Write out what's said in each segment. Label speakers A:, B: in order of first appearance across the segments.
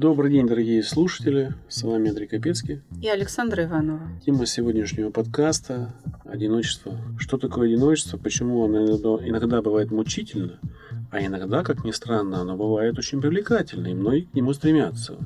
A: Добрый день, дорогие слушатели. С вами Андрей Капецкий.
B: И Александра Иванова.
A: Тема сегодняшнего подкаста – одиночество. Что такое одиночество? Почему оно иногда, иногда бывает мучительно, а иногда, как ни странно, оно бывает очень привлекательно, и многие к нему стремятся.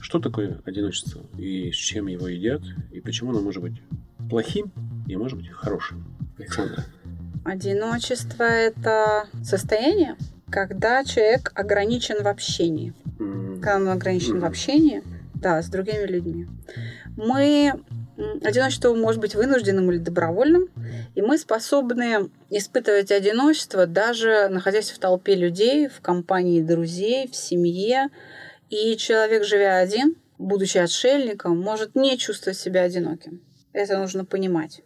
A: Что такое одиночество? И с чем его едят? И почему оно может быть плохим и может быть хорошим? Александра.
B: Одиночество – это состояние, когда человек ограничен в общении – когда он ограничен в общении, да, с другими людьми. Мы Одиночество может быть вынужденным или добровольным, и мы способны испытывать одиночество, даже находясь в толпе людей, в компании друзей, в семье. И человек, живя один, будучи отшельником, может не чувствовать себя одиноким. Это нужно понимать.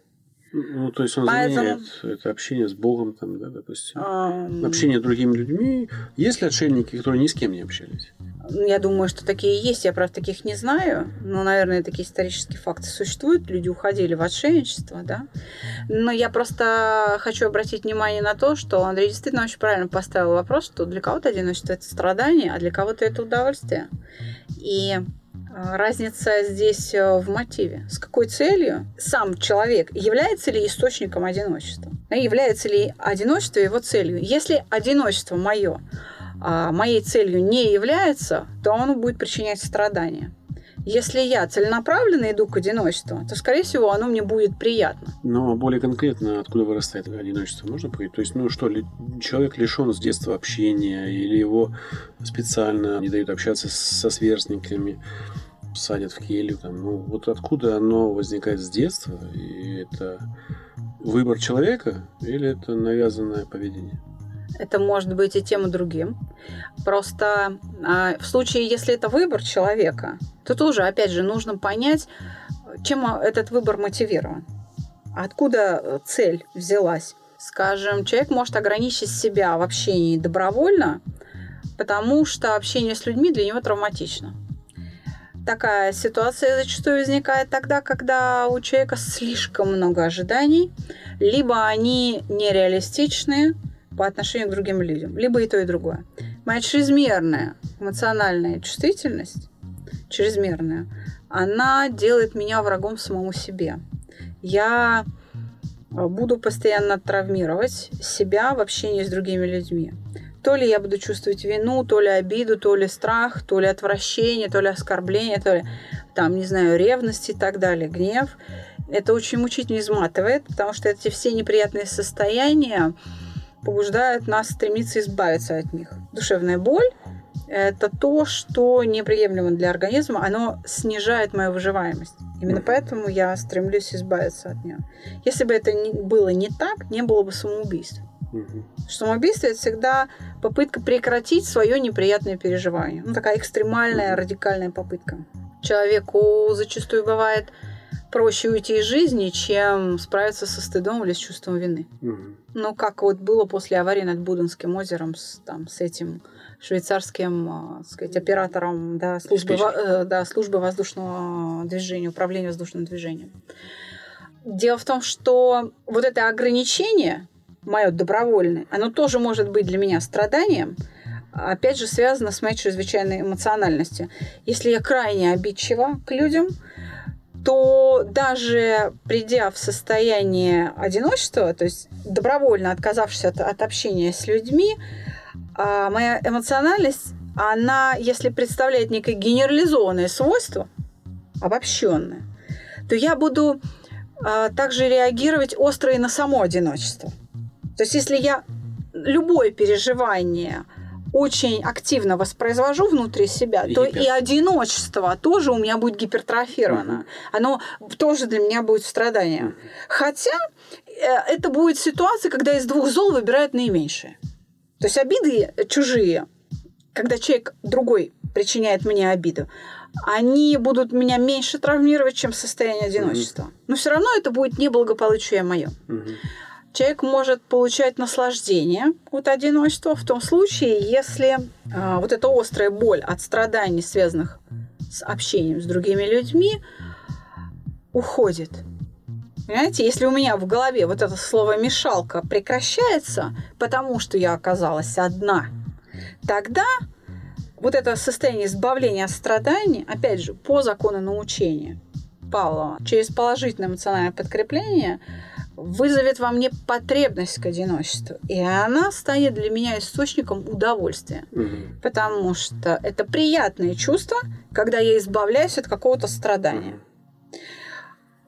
A: Ну, то есть он Поэтому... заменяет это общение с Богом, там, да, допустим. А... Общение с другими людьми. Есть ли отшельники, которые ни с кем не общались?
B: Я думаю, что такие есть. Я, правда, таких не знаю. Но, наверное, такие исторические факты существуют. Люди уходили в отшельничество, да. Но я просто хочу обратить внимание на то, что Андрей действительно очень правильно поставил вопрос, что для кого-то одиночество – это страдание, а для кого-то это удовольствие. И разница здесь э, в мотиве. С какой целью сам человек является ли источником одиночества? Является ли одиночество его целью? Если одиночество мое а, моей целью не является, то оно будет причинять страдания. Если я целенаправленно иду к одиночеству, то, скорее всего, оно мне будет приятно.
A: Но более конкретно, откуда вырастает одиночество, можно поговорить? То есть, ну что, ли, человек лишен с детства общения, или его специально не дают общаться со сверстниками, садят в келью, там, ну вот откуда оно возникает с детства, и это выбор человека, или это навязанное поведение?
B: Это может быть и тем, и другим. Просто э, в случае, если это выбор человека, то тоже, опять же, нужно понять, чем этот выбор мотивирован. Откуда цель взялась? Скажем, человек может ограничить себя в общении добровольно, потому что общение с людьми для него травматично. Такая ситуация зачастую возникает тогда, когда у человека слишком много ожиданий, либо они нереалистичны, по отношению к другим людям, либо и то, и другое. Моя чрезмерная эмоциональная чувствительность, чрезмерная, она делает меня врагом самому себе. Я буду постоянно травмировать себя в общении с другими людьми. То ли я буду чувствовать вину, то ли обиду, то ли страх, то ли отвращение, то ли оскорбление, то ли, там, не знаю, ревность и так далее, гнев. Это очень мучительно изматывает, потому что эти все неприятные состояния, побуждают нас стремиться избавиться от них. Душевная боль – это то, что неприемлемо для организма, оно снижает мою выживаемость. Именно поэтому я стремлюсь избавиться от нее. Если бы это было не так, не было бы самоубийства. Угу. Самоубийство это всегда попытка прекратить свое неприятное переживание. Ну, такая экстремальная, радикальная попытка. Человеку зачастую бывает проще уйти из жизни, чем справиться со стыдом или с чувством вины. Угу. Ну, как вот было после аварии над Буденским озером с, там, с этим швейцарским, а, так сказать, оператором да, службы, э, да, службы воздушного движения, управления воздушным движением. Дело в том, что вот это ограничение, мое добровольное, оно тоже может быть для меня страданием, опять же, связано с моей чрезвычайной эмоциональностью. Если я крайне обидчива к людям, то даже придя в состояние одиночества, то есть добровольно отказавшись от, от общения с людьми, а, моя эмоциональность, она, если представляет некое генерализованное свойство, обобщенное, то я буду а, также реагировать остро и на само одиночество. То есть если я любое переживание – очень активно воспроизвожу внутри себя, и то гипер. и одиночество тоже у меня будет гипертрофировано. Угу. Оно тоже для меня будет страданием. Хотя э, это будет ситуация, когда из двух зол выбирают наименьшее. То есть обиды чужие, когда человек другой причиняет мне обиду, они будут меня меньше травмировать, чем состояние одиночества. Угу. Но все равно это будет неблагополучие мое. Угу. Человек может получать наслаждение от одиночества в том случае, если а, вот эта острая боль от страданий, связанных с общением с другими людьми, уходит. Понимаете, если у меня в голове вот это слово «мешалка» прекращается, потому что я оказалась одна, тогда вот это состояние избавления от страданий, опять же, по закону научения Павлова, через положительное эмоциональное подкрепление вызовет во мне потребность к одиночеству. И она станет для меня источником удовольствия.
A: Мгм.
B: Потому что это приятное чувство, когда я избавляюсь от какого-то страдания.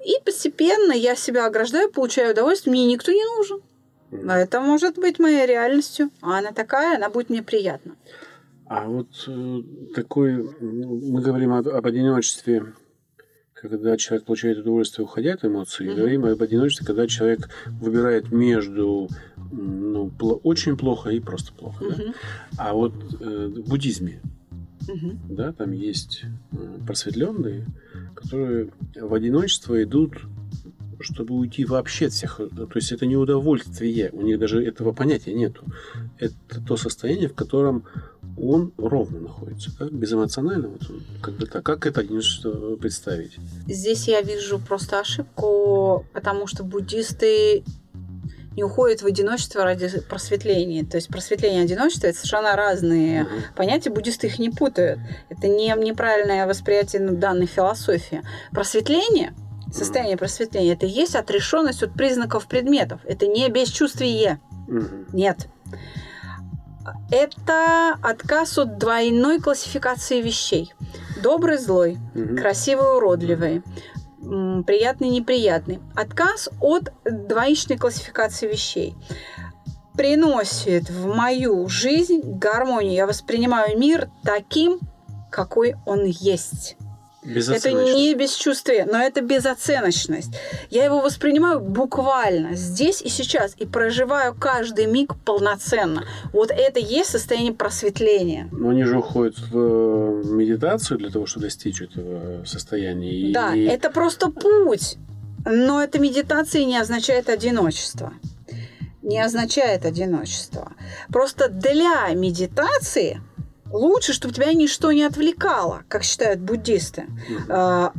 B: И постепенно я себя ограждаю, получаю удовольствие, мне никто не нужен. А это может быть моей реальностью. А она такая, она будет мне приятна.
A: А вот э, такой, мы говорим об, об одиночестве, когда человек получает удовольствие, уходя от эмоций, и
B: Мгм.
A: говорим об одиночестве, когда человек выбирает между ну, пло- очень плохо и просто плохо. да?
B: Мгм.
A: А вот э, в буддизме,
B: Мгм.
A: да, там есть э, просветленные, которые в одиночество идут, чтобы уйти вообще от всех. То есть это не удовольствие, у них даже этого понятия нету. Это то состояние, в котором он ровно находится, да? безэмоционально. Вот, он как бы так. Как это представить?
B: Здесь я вижу просто ошибку, потому что буддисты не уходят в одиночество ради просветления. То есть просветление и одиночество это совершенно разные
A: Мгм.
B: понятия, буддисты их не путают. Это не неправильное восприятие ну, данной философии. Просветление, состояние просветления, это и есть отрешенность от признаков предметов. Это не бесчувствие.
A: Мгм.
B: Нет. Это отказ от двойной классификации вещей. Добрый, злой,
A: Мгм.
B: красивый, уродливый, приятный, неприятный. Отказ от двоичной классификации вещей приносит в мою жизнь гармонию. Я воспринимаю мир таким, какой он есть. Это не бесчувствие, но это безоценочность. Я его воспринимаю буквально здесь и сейчас и проживаю каждый миг полноценно. Вот это и есть состояние просветления.
A: Но они же уходят в э, медитацию для того, чтобы достичь этого состояния.
B: Да,
A: и-
B: это просто путь. Но эта медитация не означает одиночество. Не означает одиночество. Просто для медитации лучше, чтобы тебя ничто не отвлекало, как считают буддисты. А,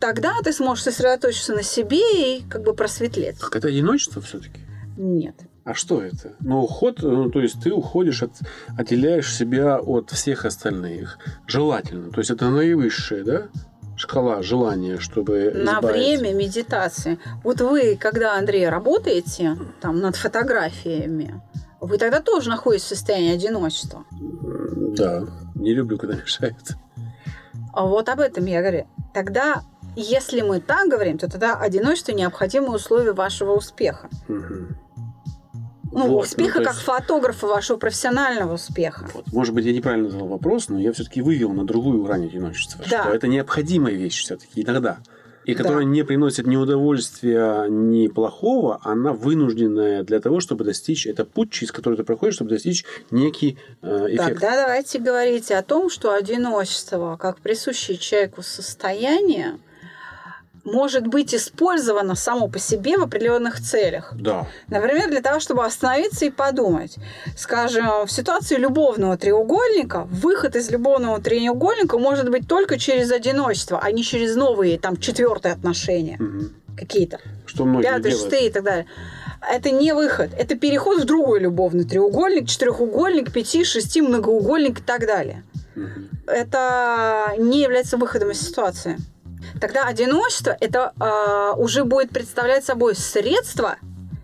B: Тогда ты сможешь сосредоточиться на себе и как бы просветлеть.
A: Так это одиночество все-таки?
B: Нет.
A: А что это? Ну, уход, ну, то есть ты уходишь, от, отделяешь себя от всех остальных. Желательно. То есть это наивысшая, да, шкала желания, чтобы
B: На
A: избавиться.
B: время медитации. Вот вы, когда, Андрей, работаете там над фотографиями, вы тогда тоже находитесь в состоянии одиночества.
A: Да, не люблю, когда мешают.
B: А вот об этом я говорю. Тогда, если мы так говорим, то тогда одиночество необходимое условие вашего успеха.
A: Мгм.
B: Ну,
A: Вот,
B: успеха
A: ну, то
B: как
A: есть-
B: фотографа, вашего профессионального успеха.
A: Вот. Может быть, я неправильно задал вопрос, но я все-таки вывел на другую грань одиночества.
B: Да.
A: Что это необходимая вещь все-таки иногда. И
B: Да.
A: которая не приносит ни удовольствия, ни плохого, она вынужденная для того, чтобы достичь, это путь, через который ты проходишь, чтобы достичь некий э, эффект.
B: Тогда давайте говорить о том, что одиночество, как присущее человеку состояние, может быть использовано само по себе в определенных целях.
A: Да.
B: Например, для того, чтобы остановиться и подумать. Скажем, в ситуации любовного треугольника выход из любовного треугольника может быть только через одиночество, а не через новые, там, четвертые отношения
A: Мгм.
B: какие-то.
A: Что многие
B: Пятый,
A: делают.
B: шестые и так далее. Это не выход, это переход в другой любовный треугольник, четырехугольник, пяти, шести, многоугольник и так далее.
A: Мгм.
B: Это не является выходом из ситуации. Тогда одиночество это а, уже будет представлять собой средство,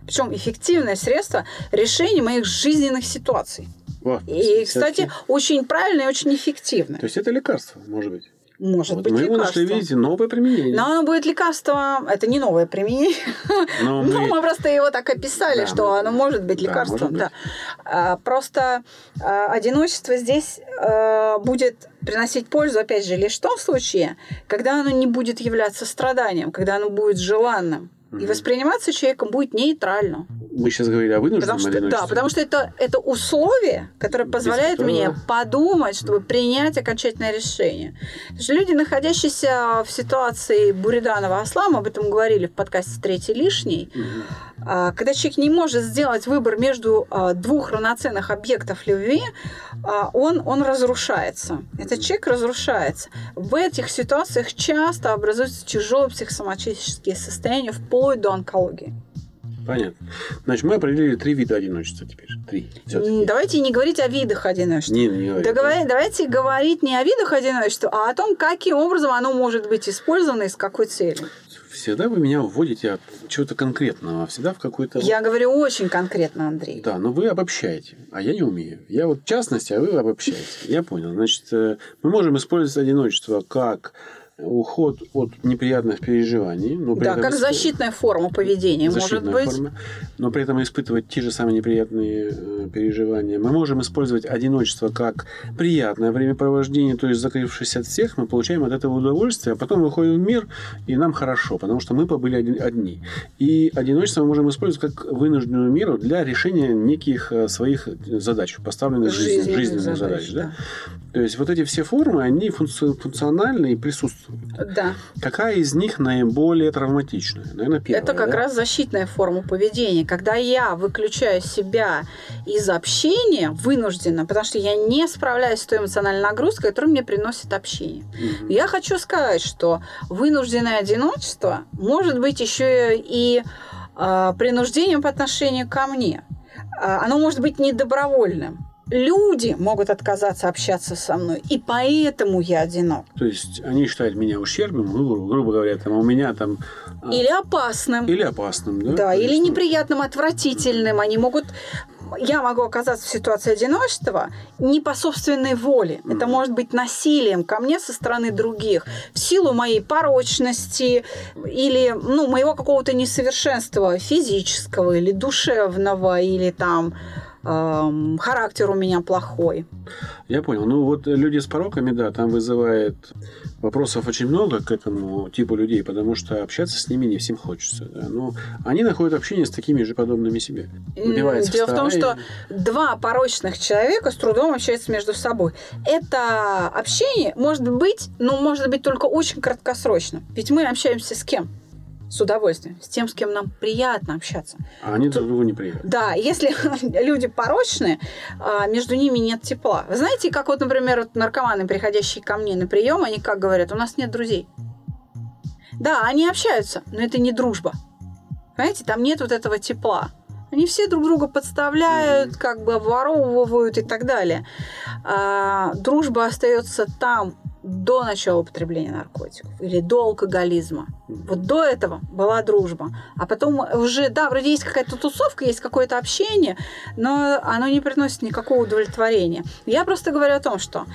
B: причем эффективное средство решения моих жизненных ситуаций.
A: Вот.
B: И, кстати, очень правильное и очень эффективное.
A: То есть это лекарство, может быть.
B: Может
A: Вот
B: быть
A: его
B: лекарство.
A: нашли, видите, новое применение.
B: Но оно будет лекарством, это не новое применение.
A: Но мы-
B: мы просто его так описали,
A: Да,
B: что
A: мы-
B: оно может быть
A: да,
B: лекарством.
A: может быть.
B: Да, А, Просто а, одиночество здесь а, будет приносить пользу, опять же, лишь в том случае, когда оно не будет являться страданием, когда оно будет желанным. И восприниматься человеком будет нейтрально.
A: Мы сейчас говорили о вынужденном
B: Потому что, да, потому что это, это условие, которое позволяет
A: которого-
B: мне подумать, чтобы принять окончательное решение. Потому что люди, находящиеся в ситуации Буриданова осла, мы об этом говорили в подкасте «Третий лишний». А, когда человек не может сделать выбор между а, двух равноценных объектов любви, а, он, он разрушается. Этот человек разрушается. В этих ситуациях часто образуются тяжелые психосоматические состояния вплоть до онкологии.
A: Понятно. Значит, мы определили три вида одиночества теперь. Три.
B: М, Давайте не говорить о видах одиночества.
A: Не, не говори.
B: Да говори- давайте говорить не о видах одиночества, а о том, каким образом оно может быть использовано и с какой целью.
A: Всегда вы меня вводите от чего-то конкретного, всегда в какой-то...
B: Я говорю очень конкретно, Андрей.
A: Да, но вы обобщаете, а я не умею. Я вот в частности, а вы обобщаете. Я понял. Значит, э, мы можем использовать одиночество как уход от неприятных переживаний. Но при
B: Да,
A: этом
B: как
A: исп-
B: защитная форма поведения,
A: защитная
B: может быть.
A: форма, но при этом испытывать те же самые неприятные э, переживания. Мы можем использовать одиночество как приятное времяпровождение, то есть закрывшись от всех, мы получаем от этого удовольствие, а потом выходим в мир, и нам хорошо, потому что мы побыли один- одни. И одиночество мы можем использовать как вынужденную меру для решения неких э, своих задач, поставленных
B: Жизненных
A: жизненных задач.
B: задач,
A: да? То есть вот эти все формы, они функци- функциональны и присутствуют.
B: Да.
A: Какая из них наиболее травматичная? Наверное, первая.
B: Это как
A: да?
B: раз защитная форма поведения. Когда я выключаю себя из общения вынужденно, потому что я не справляюсь с той эмоциональной нагрузкой, которую мне приносит общение.
A: Мгм.
B: Я хочу сказать, что вынужденное одиночество может быть еще и а, принуждением по отношению ко мне. А, оно может быть недобровольным. Люди могут отказаться общаться со мной, и поэтому я одинок.
A: То есть они считают меня ущербным, ну, гру- грубо говоря, там, а у меня там... а,
B: Или опасным.
A: или опасным, да?
B: Да, или
A: ну,
B: неприятным, отвратительным. Они могут... Я могу оказаться в ситуации одиночества не по собственной воле. Это
A: Мгм.
B: может быть насилием ко мне со стороны других. В силу моей порочности или ну, моего какого-то несовершенства физического или душевного, или там эм, характер у меня плохой.
A: Я понял. Ну, вот люди с пороками, да, там вызывает вопросов очень много к этому типу людей, потому что общаться с ними не всем хочется. Да. Но они находят общение с такими же подобными себе.
B: М,
A: Набивается
B: Дело в том,
A: стая.
B: что два порочных человека с трудом общаются между собой. Это общение может быть, ну, может быть только очень краткосрочно. Ведь мы общаемся с кем? С удовольствием. С тем, с кем нам приятно общаться.
A: А они друг другу не приятны.
B: Да, если люди порочные, а, между ними нет тепла. Вы знаете, как вот, например, вот наркоманы, приходящие ко мне на прием, они как говорят, у нас нет друзей. Да, они общаются, но это не дружба. Понимаете, там нет вот этого тепла. Они все друг друга подставляют, как бы обворовывают и так далее. А, дружба остается там до начала употребления наркотиков или до алкоголизма. Вот до этого была дружба. А потом уже, да, вроде есть какая-то тусовка, есть какое-то общение, но оно не приносит никакого удовлетворения. Я просто говорю о том, что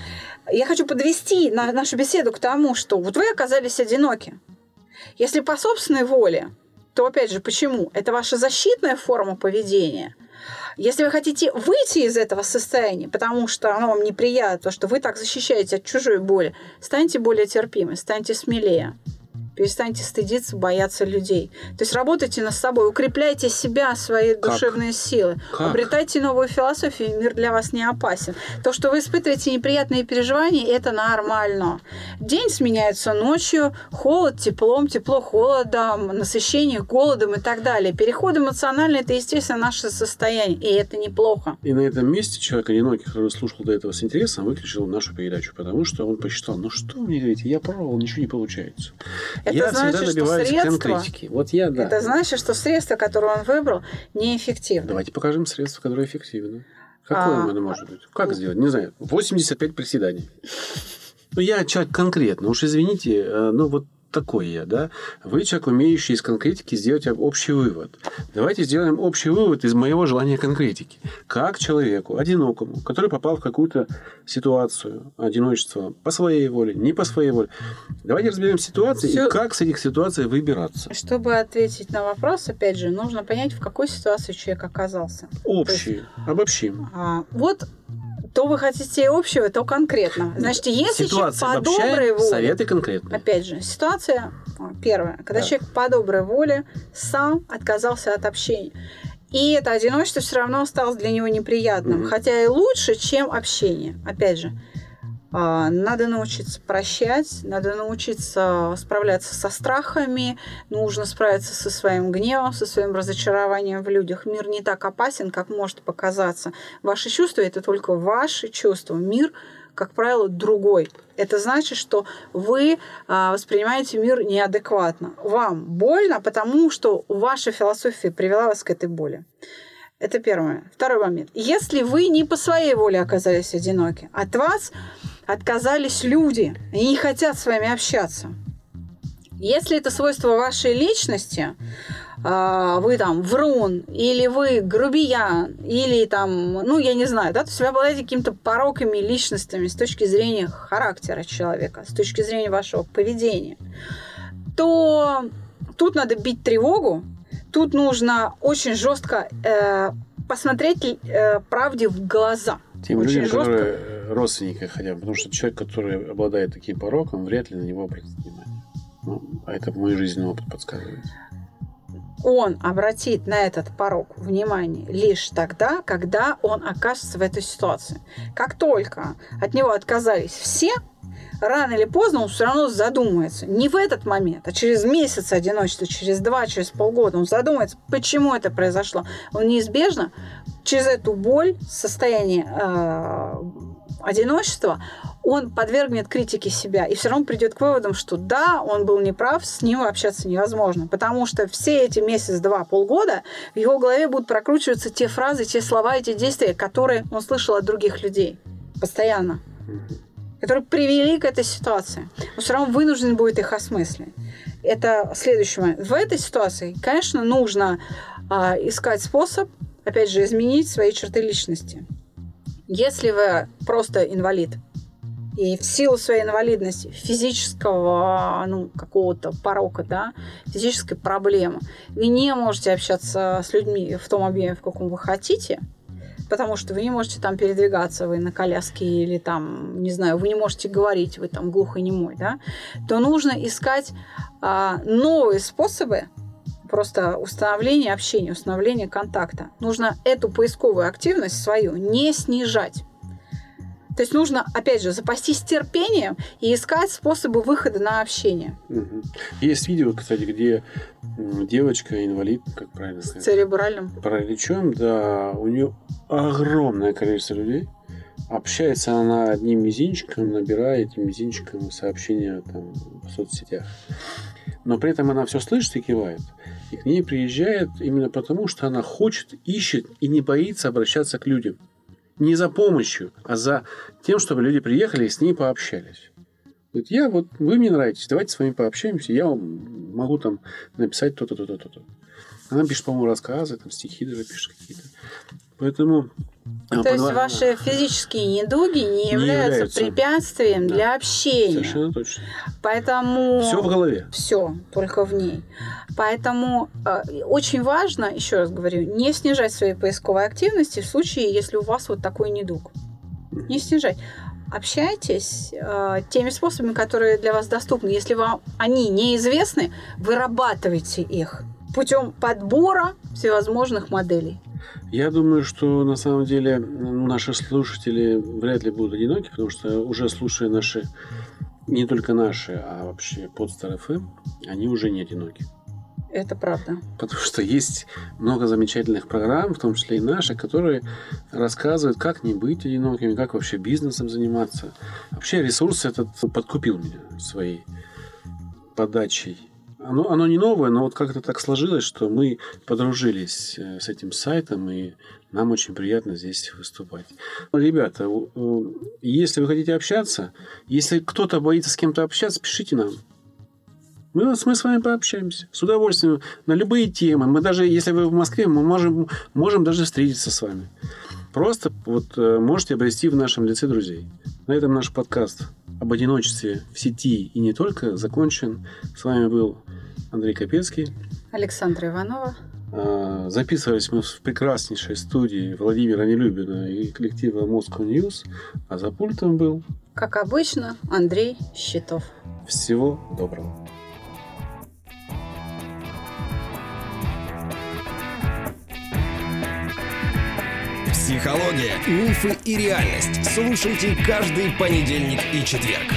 B: я хочу подвести на нашу беседу к тому, что вот вы оказались одиноки. Если по собственной воле, то опять же, почему? Это ваша защитная форма поведения. Если вы хотите выйти из этого состояния, потому что оно вам неприятно, то что вы так защищаете от чужой боли, станьте более терпимы, станьте смелее. Перестаньте стыдиться, бояться людей. То есть работайте над собой, укрепляйте себя, свои
A: Как?
B: душевные силы.
A: Как?
B: Обретайте новую философию, мир для вас не опасен. То, что вы испытываете неприятные переживания, это нормально. День сменяется ночью, холод, теплом, тепло, холодом, насыщение голодом и так далее. Переход эмоциональный – это, естественно, наше состояние, и это неплохо.
A: И на этом месте человек одинокий, который слушал до этого с интересом, выключил нашу передачу, потому что он посчитал, ну что мне говорите, я пробовал, ничего не получается.
B: Это
A: я
B: значит,
A: всегда
B: что средства-
A: конкретики. Вот я, да.
B: Это значит, что средство, которое он выбрал, неэффективно.
A: Давайте покажем средства, которые эффективны. Какое
B: А,
A: оно может быть? Как сделать? Не знаю. 85 приседаний. Ну, я человек конкретно. Уж извините, э, ну, вот такой я, да? Вы человек, умеющий из конкретики сделать общий вывод. Давайте сделаем общий вывод из моего желания конкретики. Как человеку, одинокому, который попал в какую-то ситуацию одиночества по своей воле, не по своей воле. Давайте разберем ситуации
B: Всё-
A: и как с этих ситуаций выбираться.
B: Чтобы ответить на вопрос, опять же, нужно понять, в какой ситуации человек оказался.
A: Общий. Обобщим.
B: А, вот то вы хотите общего, то конкретного. Значит, если человек
A: Ситуация
B: по
A: обобщаем,
B: доброй воле...
A: советы конкретные.
B: Опять же, ситуация первая, когда
A: Да.
B: человек по доброй воле сам отказался от общения. И это одиночество все равно осталось для него неприятным.
A: Мгм.
B: Хотя и лучше, чем общение. Опять же, надо научиться прощать, надо научиться справляться со страхами, нужно справиться со своим гневом, со своим разочарованием в людях. Мир не так опасен, как может показаться. Ваши чувства – это только ваши чувства. Мир как правило, другой. Это значит, что вы а, воспринимаете мир неадекватно. Вам больно, потому что ваша философия привела вас к этой боли. Это первое. Второй момент. Если вы не по своей воле оказались одиноки, от вас отказались люди, они не хотят с вами общаться. Если это свойство вашей личности, а, вы там врун, или вы грубиян, или там, ну, я не знаю, да, то есть вы обладаете какими-то пороками, личностями с точки зрения характера человека, с точки зрения вашего поведения, то тут надо бить тревогу, тут нужно очень жестко э, посмотреть э, правде в глаза.
A: Тем
B: очень
A: людям,
B: жестко.
A: которые родственники хотя бы, потому что человек, который обладает таким пороком, вряд ли на него обратит внимание. Ну, а это мой жизненный опыт подсказывает.
B: он обратит на этот порог внимание лишь тогда, когда он окажется в этой ситуации. Как только от него отказались все, рано или поздно он все равно задумается. Не в этот момент, а через месяц одиночества, через два, через полгода он задумается, почему это произошло. Он неизбежно через эту боль, состояние э, одиночества, он подвергнет критике себя и все равно придет к выводам, что да, он был неправ, с ним общаться невозможно. Потому что все эти месяц, два, полгода в его голове будут прокручиваться те фразы, те слова, эти действия, которые он слышал от других людей постоянно которые привели к этой ситуации. Он все равно вынужден будет их осмыслить. Это следующий момент. В этой ситуации, конечно, нужно а, искать способ, опять же, изменить свои черты личности. Если вы просто инвалид, и в силу своей инвалидности, физического ну, какого-то порока, да, физической проблемы, вы не можете общаться с людьми в том объеме, в каком вы хотите, потому что вы не можете там передвигаться, вы на коляске или там, не знаю, вы не можете говорить, вы там глухонемой, да, то нужно искать а, новые способы просто установления общения, установления контакта. Нужно эту поисковую активность свою не снижать. То есть нужно, опять же, запастись терпением и искать способы выхода на общение.
A: Мгм. Есть видео, кстати, где девочка инвалид, как правильно
B: С
A: сказать,
B: церебральным.
A: параличом, да, у нее огромное количество людей. Общается она одним мизинчиком, набирая этим мизинчиком сообщения там, в соцсетях. Но при этом она все слышит и кивает. И к ней приезжает именно потому, что она хочет, ищет и не боится обращаться к людям. Не за помощью, а за тем, чтобы люди приехали и с ней пообщались. Говорит, я вот, вы мне нравитесь, давайте с вами пообщаемся, я вам могу там написать то-то, то-то, то-то. Она пишет, по-моему, рассказы, там стихи даже пишет какие-то. Поэтому... а,
B: То есть
A: подва-
B: ваши физические недуги не являются,
A: являются.
B: препятствием
A: Да.
B: для общения.
A: Совершенно точно.
B: Поэтому...
A: Все в голове.
B: Все, только в ней. Поэтому э, очень важно, еще раз говорю, не снижать свои поисковой активности в случае, если у вас вот такой недуг. Не снижать. Общайтесь э, теми способами, которые для вас доступны. Если вам они неизвестны, вырабатывайте их путем подбора всевозможных моделей.
A: Я думаю, что на самом деле наши слушатели вряд ли будут одиноки, потому что уже слушая наши, не только наши, а вообще подстар FM, они уже не одиноки.
B: Это правда.
A: Потому что есть много замечательных программ, в том числе и наши, которые рассказывают, как не быть одинокими, как вообще бизнесом заниматься. Вообще ресурс этот подкупил меня своей подачей. Оно, оно не новое, но вот как-то так сложилось, что мы подружились э, с этим сайтом, и нам очень приятно здесь выступать. Ребята, у- у- если вы хотите общаться, если кто-то боится с кем-то общаться, пишите нам. Мы, мы с вами пообщаемся. С удовольствием. На любые темы. Мы даже, если вы в Москве, мы можем, можем даже встретиться с вами. Просто вот э, можете обрести в нашем лице друзей. На этом наш подкаст об одиночестве в сети и не только закончен. С вами был Андрей Капецкий.
B: Александра Иванова.
A: А, Записывались мы в прекраснейшей студии Владимира Нелюбина и коллектива Moscow News. А за пультом был
B: Как обычно, Андрей Щитов.
A: всего доброго.
C: Психология, мифы и реальность. Слушайте каждый понедельник и четверг.